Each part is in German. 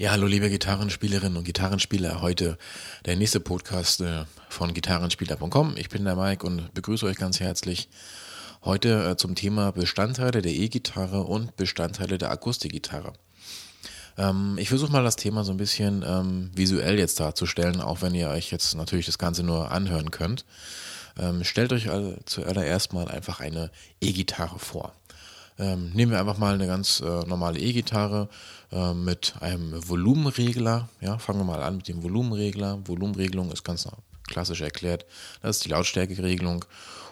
Ja, hallo liebe Gitarrenspielerinnen und Gitarrenspieler. Heute der nächste Podcast äh, von gitarrenspieler.com. Ich bin der Mike und begrüße euch ganz herzlich. Heute äh, zum Thema Bestandteile der E-Gitarre und Bestandteile der Akustikgitarre. Ähm, ich versuche mal das Thema so ein bisschen ähm, visuell jetzt darzustellen, auch wenn ihr euch jetzt natürlich das Ganze nur anhören könnt. Ähm, stellt euch zuallererst mal einfach eine E-Gitarre vor. Ähm, nehmen wir einfach mal eine ganz äh, normale E-Gitarre äh, mit einem Volumenregler. Ja, fangen wir mal an mit dem Volumenregler. Volumenregelung ist ganz klassisch erklärt. Das ist die Lautstärkeregelung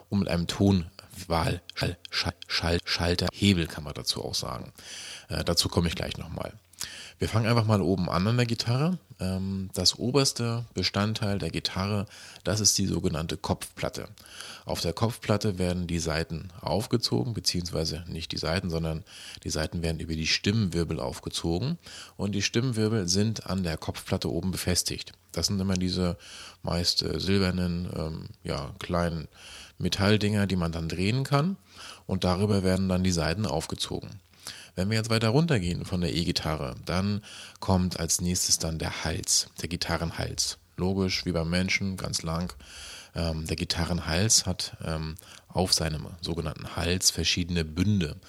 und mit einem Tonwahl, Schall, Schall, Schall, Schalter, Hebel kann man dazu auch sagen. Äh, dazu komme ich gleich nochmal. Wir fangen einfach mal oben an an der Gitarre. Ähm, das oberste Bestandteil der Gitarre, das ist die sogenannte Kopfplatte. Auf der Kopfplatte werden die Saiten aufgezogen, beziehungsweise nicht die Saiten, sondern die Saiten werden über die Stimmwirbel aufgezogen und die Stimmwirbel sind an der Kopfplatte oben befestigt. Das sind immer diese meist äh, silbernen, ähm, ja, kleinen Metalldinger, die man dann drehen kann und darüber werden dann die Saiten aufgezogen. Wenn wir jetzt weiter runtergehen von der E-Gitarre, dann kommt als nächstes dann der Hals, der Gitarrenhals. Logisch, wie beim Menschen, ganz lang. Ähm, der Gitarrenhals hat ähm, auf seinem sogenannten Hals verschiedene Bünde.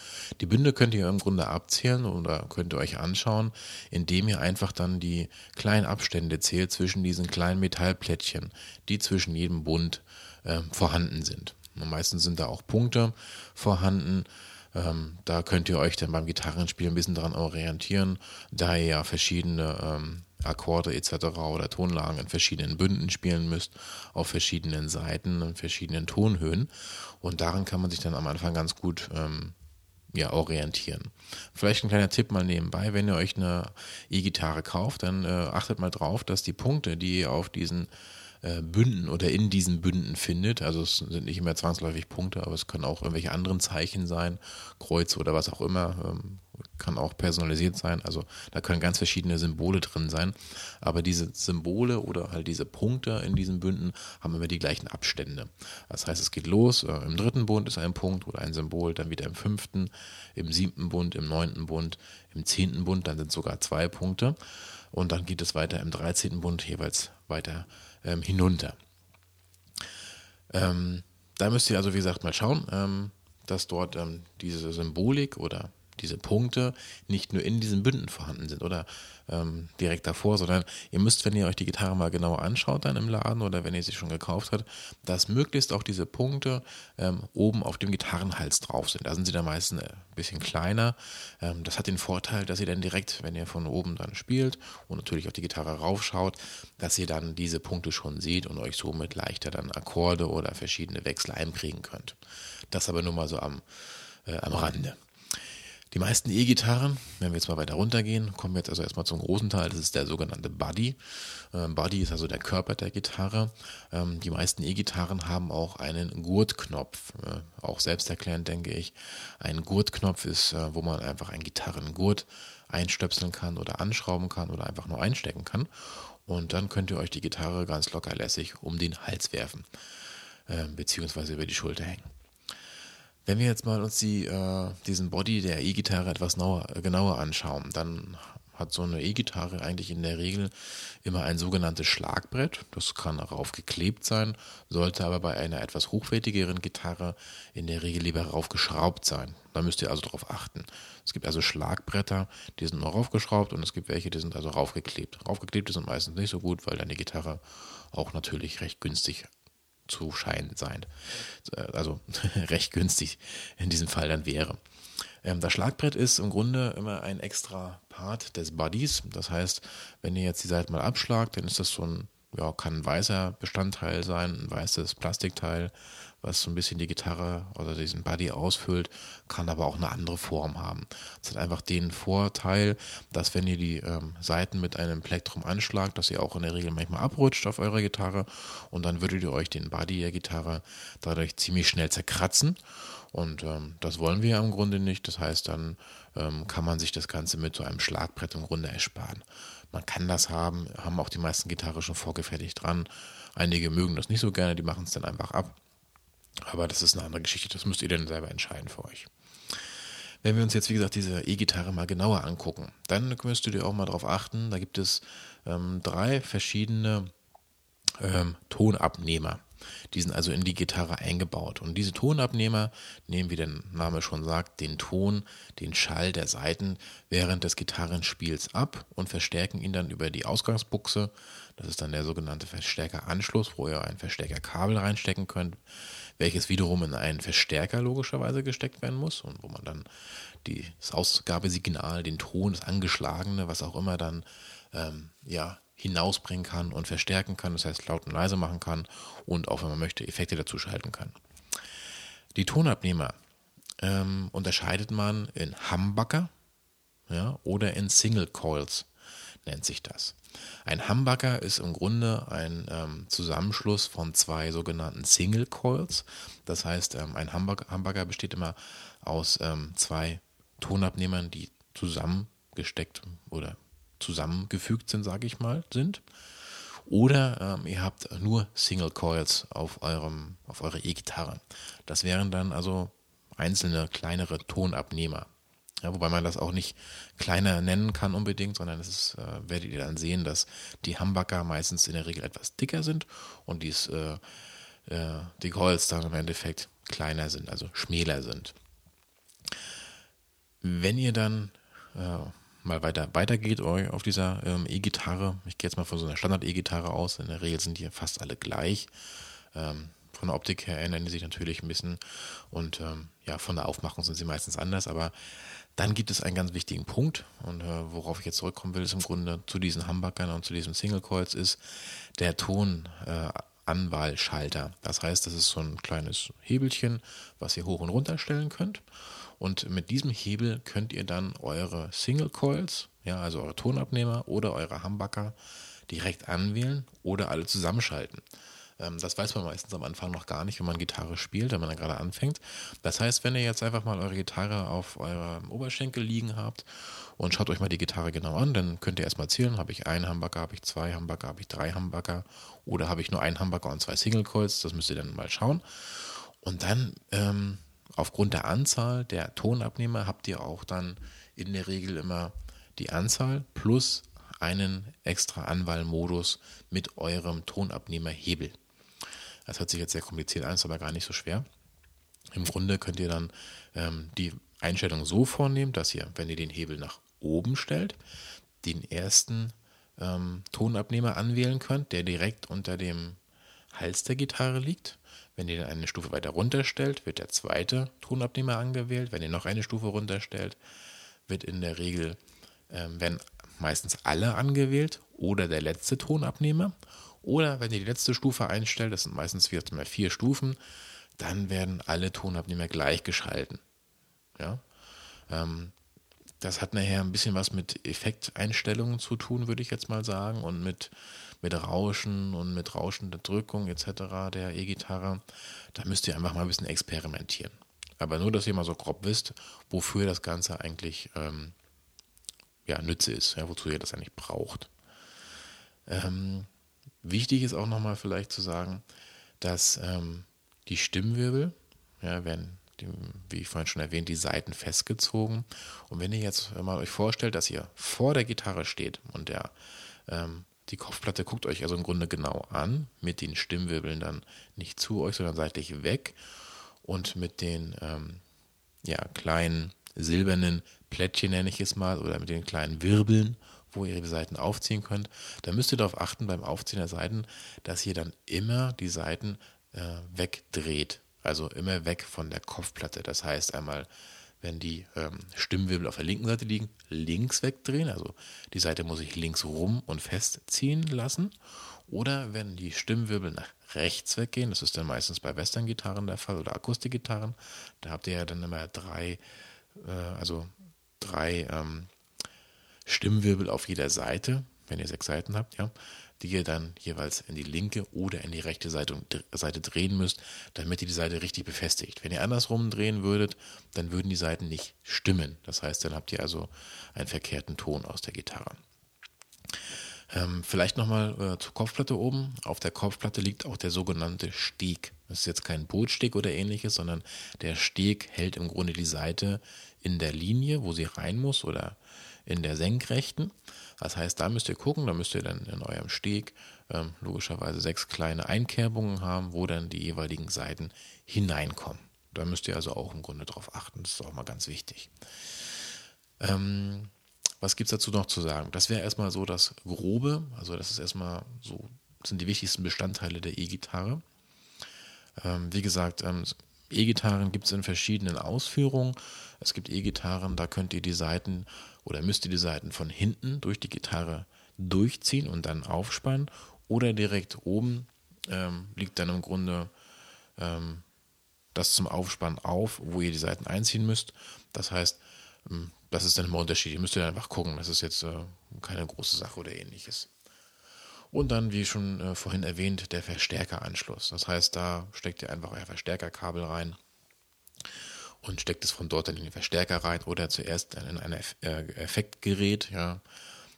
Die Bünde könnt ihr im Grunde abzählen oder könnt ihr euch anschauen, indem ihr einfach dann die kleinen Abstände zählt zwischen diesen kleinen Metallplättchen, die zwischen jedem Bund äh, vorhanden sind. Und meistens sind da auch Punkte vorhanden. Ähm, da könnt ihr euch dann beim Gitarrenspiel ein bisschen daran orientieren, da ihr ja verschiedene ähm, Akkorde etc. oder Tonlagen in verschiedenen Bünden spielen müsst, auf verschiedenen Seiten und verschiedenen Tonhöhen. Und daran kann man sich dann am Anfang ganz gut ähm, ja, orientieren. Vielleicht ein kleiner Tipp mal nebenbei, wenn ihr euch eine E-Gitarre kauft, dann äh, achtet mal drauf, dass die Punkte, die ihr auf diesen äh, Bünden oder in diesen Bünden findet. Also es sind nicht immer zwangsläufig Punkte, aber es können auch irgendwelche anderen Zeichen sein, Kreuz oder was auch immer. Ähm, kann auch personalisiert sein. Also da können ganz verschiedene Symbole drin sein. Aber diese Symbole oder halt diese Punkte in diesen Bünden haben immer die gleichen Abstände. Das heißt, es geht los. Äh, Im dritten Bund ist ein Punkt oder ein Symbol, dann wieder im fünften, im siebten Bund, im neunten Bund, im zehnten Bund, dann sind sogar zwei Punkte. Und dann geht es weiter im dreizehnten Bund jeweils weiter ähm, hinunter. Ähm, da müsst ihr also, wie gesagt, mal schauen, ähm, dass dort ähm, diese Symbolik oder diese Punkte nicht nur in diesen Bünden vorhanden sind oder ähm, direkt davor, sondern ihr müsst, wenn ihr euch die Gitarre mal genauer anschaut dann im Laden oder wenn ihr sie schon gekauft habt, dass möglichst auch diese Punkte ähm, oben auf dem Gitarrenhals drauf sind. Da sind sie dann meistens ein bisschen kleiner. Ähm, das hat den Vorteil, dass ihr dann direkt, wenn ihr von oben dann spielt und natürlich auf die Gitarre raufschaut, dass ihr dann diese Punkte schon seht und euch somit leichter dann Akkorde oder verschiedene Wechsel einkriegen könnt. Das aber nur mal so am, äh, am Rande. Die meisten E-Gitarren, wenn wir jetzt mal weiter runtergehen, kommen wir jetzt also erstmal zum großen Teil, das ist der sogenannte Buddy. Ähm, Buddy ist also der Körper der Gitarre. Ähm, die meisten E-Gitarren haben auch einen Gurtknopf, äh, auch selbsterklärend denke ich. Ein Gurtknopf ist, äh, wo man einfach einen Gitarrengurt einstöpseln kann oder anschrauben kann oder einfach nur einstecken kann. Und dann könnt ihr euch die Gitarre ganz locker lässig um den Hals werfen, äh, beziehungsweise über die Schulter hängen. Wenn wir jetzt mal uns die, äh, diesen Body der E-Gitarre etwas nauer, genauer anschauen, dann hat so eine E-Gitarre eigentlich in der Regel immer ein sogenanntes Schlagbrett. Das kann darauf geklebt sein, sollte aber bei einer etwas hochwertigeren Gitarre in der Regel lieber raufgeschraubt sein. Da müsst ihr also darauf achten. Es gibt also Schlagbretter, die sind noch raufgeschraubt und es gibt welche, die sind also raufgeklebt. Raufgeklebte sind meistens nicht so gut, weil dann die Gitarre auch natürlich recht günstig zu scheinen sein. Äh, also recht günstig in diesem Fall dann wäre. Ähm, das Schlagbrett ist im Grunde immer ein extra Part des Buddies. Das heißt, wenn ihr jetzt die Seite mal abschlagt, dann ist das so ein, ja, kann ein weißer Bestandteil sein, ein weißes Plastikteil, was so ein bisschen die Gitarre oder diesen Buddy ausfüllt, kann aber auch eine andere Form haben. Es hat einfach den Vorteil, dass wenn ihr die ähm, Seiten mit einem Plektrum anschlagt, dass ihr auch in der Regel manchmal abrutscht auf eurer Gitarre und dann würdet ihr euch den Buddy der Gitarre dadurch ziemlich schnell zerkratzen. Und ähm, das wollen wir ja im Grunde nicht. Das heißt, dann ähm, kann man sich das Ganze mit so einem Schlagbrett im Grunde ersparen. Man kann das haben, haben auch die meisten Gitarre schon vorgefertigt dran. Einige mögen das nicht so gerne, die machen es dann einfach ab. Aber das ist eine andere Geschichte, das müsst ihr dann selber entscheiden für euch. Wenn wir uns jetzt, wie gesagt, diese E-Gitarre mal genauer angucken, dann müsst du dir auch mal darauf achten, da gibt es ähm, drei verschiedene ähm, Tonabnehmer. Die sind also in die Gitarre eingebaut. Und diese Tonabnehmer nehmen, wie der Name schon sagt, den Ton, den Schall der Saiten während des Gitarrenspiels ab und verstärken ihn dann über die Ausgangsbuchse. Das ist dann der sogenannte Verstärkeranschluss, wo ihr ein Verstärkerkabel reinstecken könnt, welches wiederum in einen Verstärker logischerweise gesteckt werden muss und wo man dann das Ausgabesignal, den Ton, das Angeschlagene, was auch immer dann ähm, ja, hinausbringen kann und verstärken kann, das heißt laut und leise machen kann und auch, wenn man möchte, Effekte dazu schalten kann. Die Tonabnehmer ähm, unterscheidet man in Humbucker ja, oder in Single Coils, nennt sich das. Ein Humbucker ist im Grunde ein ähm, Zusammenschluss von zwei sogenannten Single Coils. Das heißt, ähm, ein Humbucker, besteht immer aus ähm, zwei Tonabnehmern, die zusammengesteckt oder zusammengefügt sind, sage ich mal, sind. Oder ähm, ihr habt nur Single Coils auf, eurem, auf eurer E-Gitarre. Das wären dann also einzelne kleinere Tonabnehmer. Ja, wobei man das auch nicht kleiner nennen kann unbedingt, sondern es ist, äh, werdet ihr dann sehen, dass die Humbucker meistens in der Regel etwas dicker sind und dies, äh, äh, die Coils dann im Endeffekt kleiner sind, also schmäler sind. Wenn ihr dann äh, mal weiter weitergeht auf dieser ähm, E-Gitarre. Ich gehe jetzt mal von so einer Standard-E-Gitarre aus. In der Regel sind die fast alle gleich. Ähm, von der Optik her ändern die sich natürlich ein bisschen und ähm, ja, von der Aufmachung sind sie meistens anders, aber dann gibt es einen ganz wichtigen Punkt und äh, worauf ich jetzt zurückkommen will, ist im Grunde zu diesen Humbuckern und zu diesen Single Coils ist der Tonanwahlschalter. Äh, das heißt, das ist so ein kleines Hebelchen, was ihr hoch und runter stellen könnt und mit diesem Hebel könnt ihr dann eure Single Coils, ja, also eure Tonabnehmer oder eure Humbucker direkt anwählen oder alle zusammenschalten. Ähm, das weiß man meistens am Anfang noch gar nicht, wenn man Gitarre spielt, wenn man dann gerade anfängt. Das heißt, wenn ihr jetzt einfach mal eure Gitarre auf eurem Oberschenkel liegen habt und schaut euch mal die Gitarre genau an, dann könnt ihr erstmal zählen, habe ich einen Humbucker, habe ich zwei Humbucker, habe ich drei Humbucker oder habe ich nur einen Humbucker und zwei Single Coils, das müsst ihr dann mal schauen. Und dann ähm, aufgrund der Anzahl der Tonabnehmer habt ihr auch dann in der Regel immer die Anzahl plus einen extra Anwahlmodus mit eurem Tonabnehmerhebel. Das hört sich jetzt sehr kompliziert an, ist aber gar nicht so schwer. Im Grunde könnt ihr dann ähm, die Einstellung so vornehmen, dass ihr, wenn ihr den Hebel nach oben stellt, den ersten ähm, Tonabnehmer anwählen könnt, der direkt unter dem Hals der Gitarre liegt. Wenn ihr eine Stufe weiter runterstellt, wird der zweite Tonabnehmer angewählt. Wenn ihr noch eine Stufe runterstellt, wird in der Regel, ähm, werden meistens alle angewählt oder der letzte Tonabnehmer. Oder wenn ihr die letzte Stufe einstellt, das sind meistens vier, vier Stufen, dann werden alle Tonabnehmer gleichgeschalten. Ja? Ähm, das hat nachher ein bisschen was mit Effekteinstellungen zu tun, würde ich jetzt mal sagen, und mit, mit Rauschen und mit rauschender Drückung etc. der E-Gitarre. Da müsst ihr einfach mal ein bisschen experimentieren. Aber nur, dass ihr mal so grob wisst, wofür das Ganze eigentlich ähm, ja, Nütze ist, ja, wozu ihr das eigentlich braucht. Ähm, wichtig ist auch nochmal vielleicht zu sagen, dass ähm, die Stimmwirbel ja, werden die, wie ich vorhin schon erwähnt, die Seiten festgezogen. Und wenn ihr jetzt mal euch vorstellt, dass ihr vor der Gitarre steht und der, ähm, die Kopfplatte guckt euch also im Grunde genau an, mit den Stimmwirbeln dann nicht zu euch, sondern seitlich weg und mit den ähm, ja, kleinen silbernen Plättchen, nenne ich es mal, oder mit den kleinen Wirbeln, wo ihr die Seiten aufziehen könnt, dann müsst ihr darauf achten beim Aufziehen der Seiten, dass ihr dann immer die Seiten äh, wegdreht also immer weg von der Kopfplatte. Das heißt einmal, wenn die ähm, Stimmwirbel auf der linken Seite liegen, links wegdrehen. Also die Seite muss ich links rum und festziehen lassen. Oder wenn die Stimmwirbel nach rechts weggehen, das ist dann meistens bei Western-Gitarren der Fall oder Akustikgitarren, da habt ihr ja dann immer drei, äh, also drei ähm, Stimmwirbel auf jeder Seite, wenn ihr sechs Seiten habt, ja die ihr dann jeweils in die linke oder in die rechte Seite, Seite drehen müsst, damit ihr die Seite richtig befestigt. Wenn ihr andersrum drehen würdet, dann würden die Seiten nicht stimmen. Das heißt, dann habt ihr also einen verkehrten Ton aus der Gitarre. Ähm, vielleicht nochmal äh, zur Kopfplatte oben. Auf der Kopfplatte liegt auch der sogenannte Steg. Das ist jetzt kein Bootsteg oder ähnliches, sondern der Steg hält im Grunde die Seite in der Linie, wo sie rein muss oder in der Senkrechten. Das heißt, da müsst ihr gucken, da müsst ihr dann in eurem Steg ähm, logischerweise sechs kleine Einkerbungen haben, wo dann die jeweiligen Seiten hineinkommen. Da müsst ihr also auch im Grunde drauf achten. Das ist auch mal ganz wichtig. Ähm, was gibt es dazu noch zu sagen? Das wäre erstmal so das Grobe, also das ist erstmal so, sind die wichtigsten Bestandteile der E-Gitarre. Ähm, wie gesagt, ähm, E-Gitarren gibt es in verschiedenen Ausführungen. Es gibt E-Gitarren, da könnt ihr die Seiten oder müsst ihr die Seiten von hinten durch die Gitarre durchziehen und dann aufspannen. Oder direkt oben ähm, liegt dann im Grunde ähm, das zum Aufspannen auf, wo ihr die Seiten einziehen müsst. Das heißt, ähm, das ist dann immer unterschiedlich. Ihr müsst dann einfach gucken. Das ist jetzt äh, keine große Sache oder ähnliches. Und dann, wie schon äh, vorhin erwähnt, der Verstärkeranschluss. Das heißt, da steckt ihr einfach euer Verstärkerkabel rein und steckt es von dort dann in den Verstärker rein oder zuerst in ein äh, Effektgerät, ja,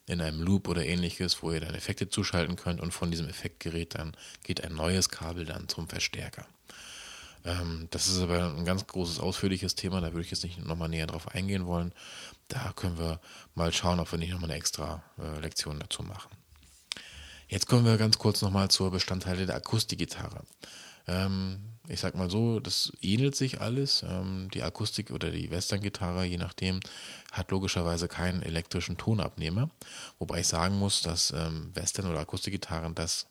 in einem Loop oder ähnliches, wo ihr dann Effekte zuschalten könnt und von diesem Effektgerät dann geht ein neues Kabel dann zum Verstärker. Ähm, das ist aber ein ganz großes, ausführliches Thema, da würde ich jetzt nicht nochmal näher drauf eingehen wollen. Da können wir mal schauen, ob wir nicht nochmal eine extra äh, Lektion dazu machen. Jetzt kommen wir ganz kurz nochmal zur Bestandteile der Akustikgitarre. Ähm, ich sag mal so, das ähnelt sich alles. Ähm, die Akustik oder die Western-Gitarre, je nachdem, hat logischerweise keinen elektrischen Tonabnehmer. Wobei ich sagen muss, dass ähm, Western- oder Akustikgitarren das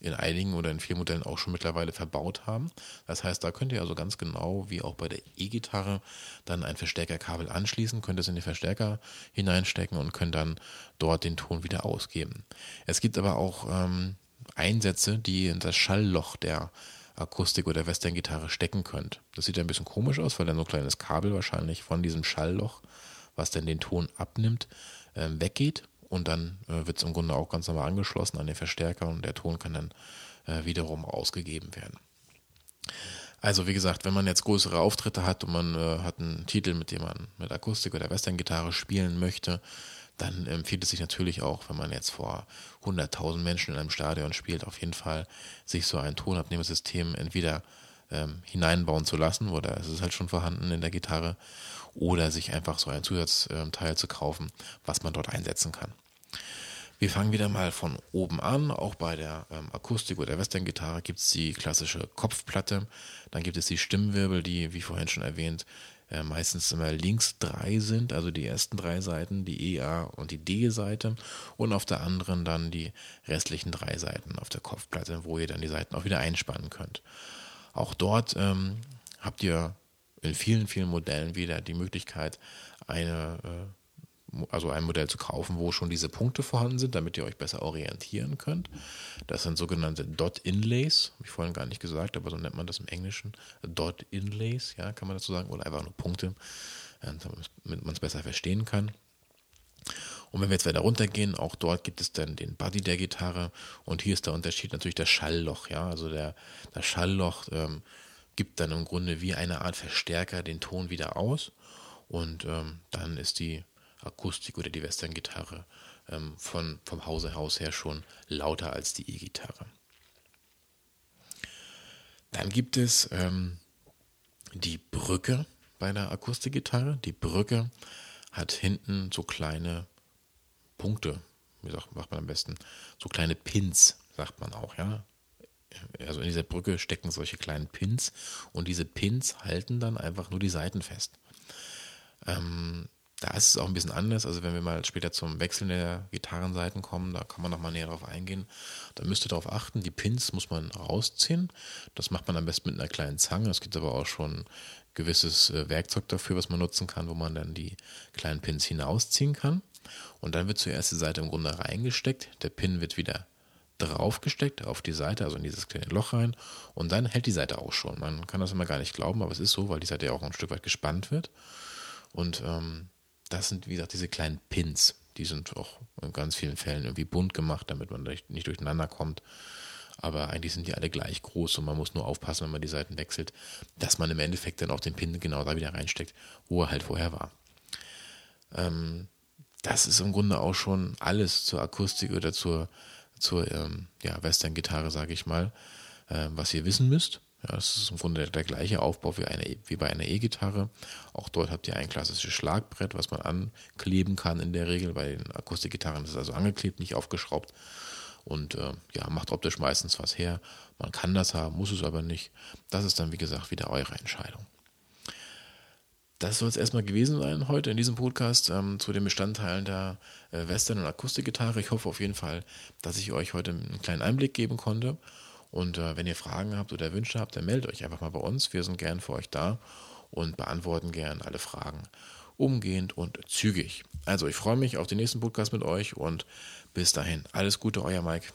in einigen oder in vielen Modellen auch schon mittlerweile verbaut haben. Das heißt, da könnt ihr also ganz genau wie auch bei der E-Gitarre dann ein Verstärkerkabel anschließen, könnt es in den Verstärker hineinstecken und könnt dann dort den Ton wieder ausgeben. Es gibt aber auch ähm, Einsätze, die in das Schallloch der Akustik- oder Western-Gitarre stecken könnt. Das sieht ein bisschen komisch aus, weil dann so ein kleines Kabel wahrscheinlich von diesem Schallloch, was dann den Ton abnimmt, äh, weggeht und dann äh, wird es im Grunde auch ganz normal angeschlossen an den Verstärker und der Ton kann dann äh, wiederum ausgegeben werden. Also wie gesagt, wenn man jetzt größere Auftritte hat und man äh, hat einen Titel, mit dem man mit Akustik oder Western-Gitarre spielen möchte, dann empfiehlt es sich natürlich auch, wenn man jetzt vor 100.000 Menschen in einem Stadion spielt, auf jeden Fall sich so ein Tonabnehmersystem entweder ähm, hineinbauen zu lassen oder es ist halt schon vorhanden in der Gitarre oder sich einfach so ein Zusatzteil ähm, zu kaufen, was man dort einsetzen kann. Wir fangen wieder mal von oben an. Auch bei der ähm, Akustik- oder Western-Gitarre gibt es die klassische Kopfplatte. Dann gibt es die Stimmwirbel, die, wie vorhin schon erwähnt, äh, meistens immer links drei sind, also die ersten drei Seiten, die E, A und die D-Seite. Und auf der anderen dann die restlichen drei Seiten auf der Kopfplatte, wo ihr dann die Seiten auch wieder einspannen könnt. Auch dort ähm, habt ihr in vielen, vielen Modellen wieder die Möglichkeit, eine äh, also ein Modell zu kaufen, wo schon diese Punkte vorhanden sind, damit ihr euch besser orientieren könnt. Das sind sogenannte Dot Inlays, habe ich vorhin gar nicht gesagt, aber so nennt man das im Englischen. Dot Inlays, ja, kann man dazu sagen, oder einfach nur Punkte, damit man es besser verstehen kann. Und wenn wir jetzt weiter runtergehen, auch dort gibt es dann den Body der Gitarre und hier ist der Unterschied natürlich das Schallloch, ja, also der, das Schallloch ähm, gibt dann im Grunde wie eine Art Verstärker den Ton wieder aus und ähm, dann ist die Akustik oder die Western-Gitarre ähm, von, vom Hause aus her schon lauter als die E-Gitarre. Dann gibt es ähm, die Brücke bei der Akustikgitarre. Die Brücke hat hinten so kleine Punkte, wie sagt, macht man am besten, so kleine Pins, sagt man auch, ja. Also in dieser Brücke stecken solche kleinen Pins und diese Pins halten dann einfach nur die Seiten fest. Ähm, da ist es auch ein bisschen anders. Also wenn wir mal später zum Wechseln der Gitarrenseiten kommen, da kann man nochmal näher drauf eingehen. Da müsst ihr darauf achten, die Pins muss man rausziehen. Das macht man am besten mit einer kleinen Zange. Es gibt aber auch schon gewisses äh, Werkzeug dafür, was man nutzen kann, wo man dann die kleinen Pins hinausziehen kann. Und dann wird zuerst die Seite im Grunde reingesteckt. Der Pin wird wieder draufgesteckt auf die Seite, also in dieses kleine Loch rein. Und dann hält die Seite auch schon. Man kann das immer gar nicht glauben, aber es ist so, weil die Seite ja auch ein Stück weit gespannt wird. Und ähm, das sind, wie gesagt, diese kleinen Pins. Die sind auch in ganz vielen Fällen irgendwie bunt gemacht, damit man nicht durcheinander kommt. Aber eigentlich sind die alle gleich groß und man muss nur aufpassen, wenn man die Seiten wechselt, dass man im Endeffekt dann auch den Pin genau da wieder reinsteckt, wo er halt vorher war. Ähm, das ist im Grunde auch schon alles zur Akustik oder zur, zur ähm, ja, Western-Gitarre, sage ich mal, äh, was ihr wissen müsst. Ja, das ist im Grunde der, der gleiche Aufbau wie, eine, wie bei einer E-Gitarre. Auch dort habt ihr ein klassisches Schlagbrett, was man ankleben kann in der Regel. Bei den Akustikgitarren ist es also angeklebt, nicht aufgeschraubt. Und äh, ja, macht optisch meistens was her. Man kann das haben, muss es aber nicht. Das ist dann, wie gesagt, wieder eure Entscheidung. Das soll es erstmal gewesen sein heute in diesem Podcast ähm, zu den Bestandteilen der äh, Western- und Akustikgitarre. Ich hoffe auf jeden Fall, dass ich euch heute einen kleinen Einblick geben konnte. Und äh, wenn ihr Fragen habt oder Wünsche habt, dann meldet euch einfach mal bei uns. Wir sind gern für euch da und beantworten gern alle Fragen umgehend und zügig. Also ich freue mich auf den nächsten Podcast mit euch und bis dahin alles Gute, euer Mike.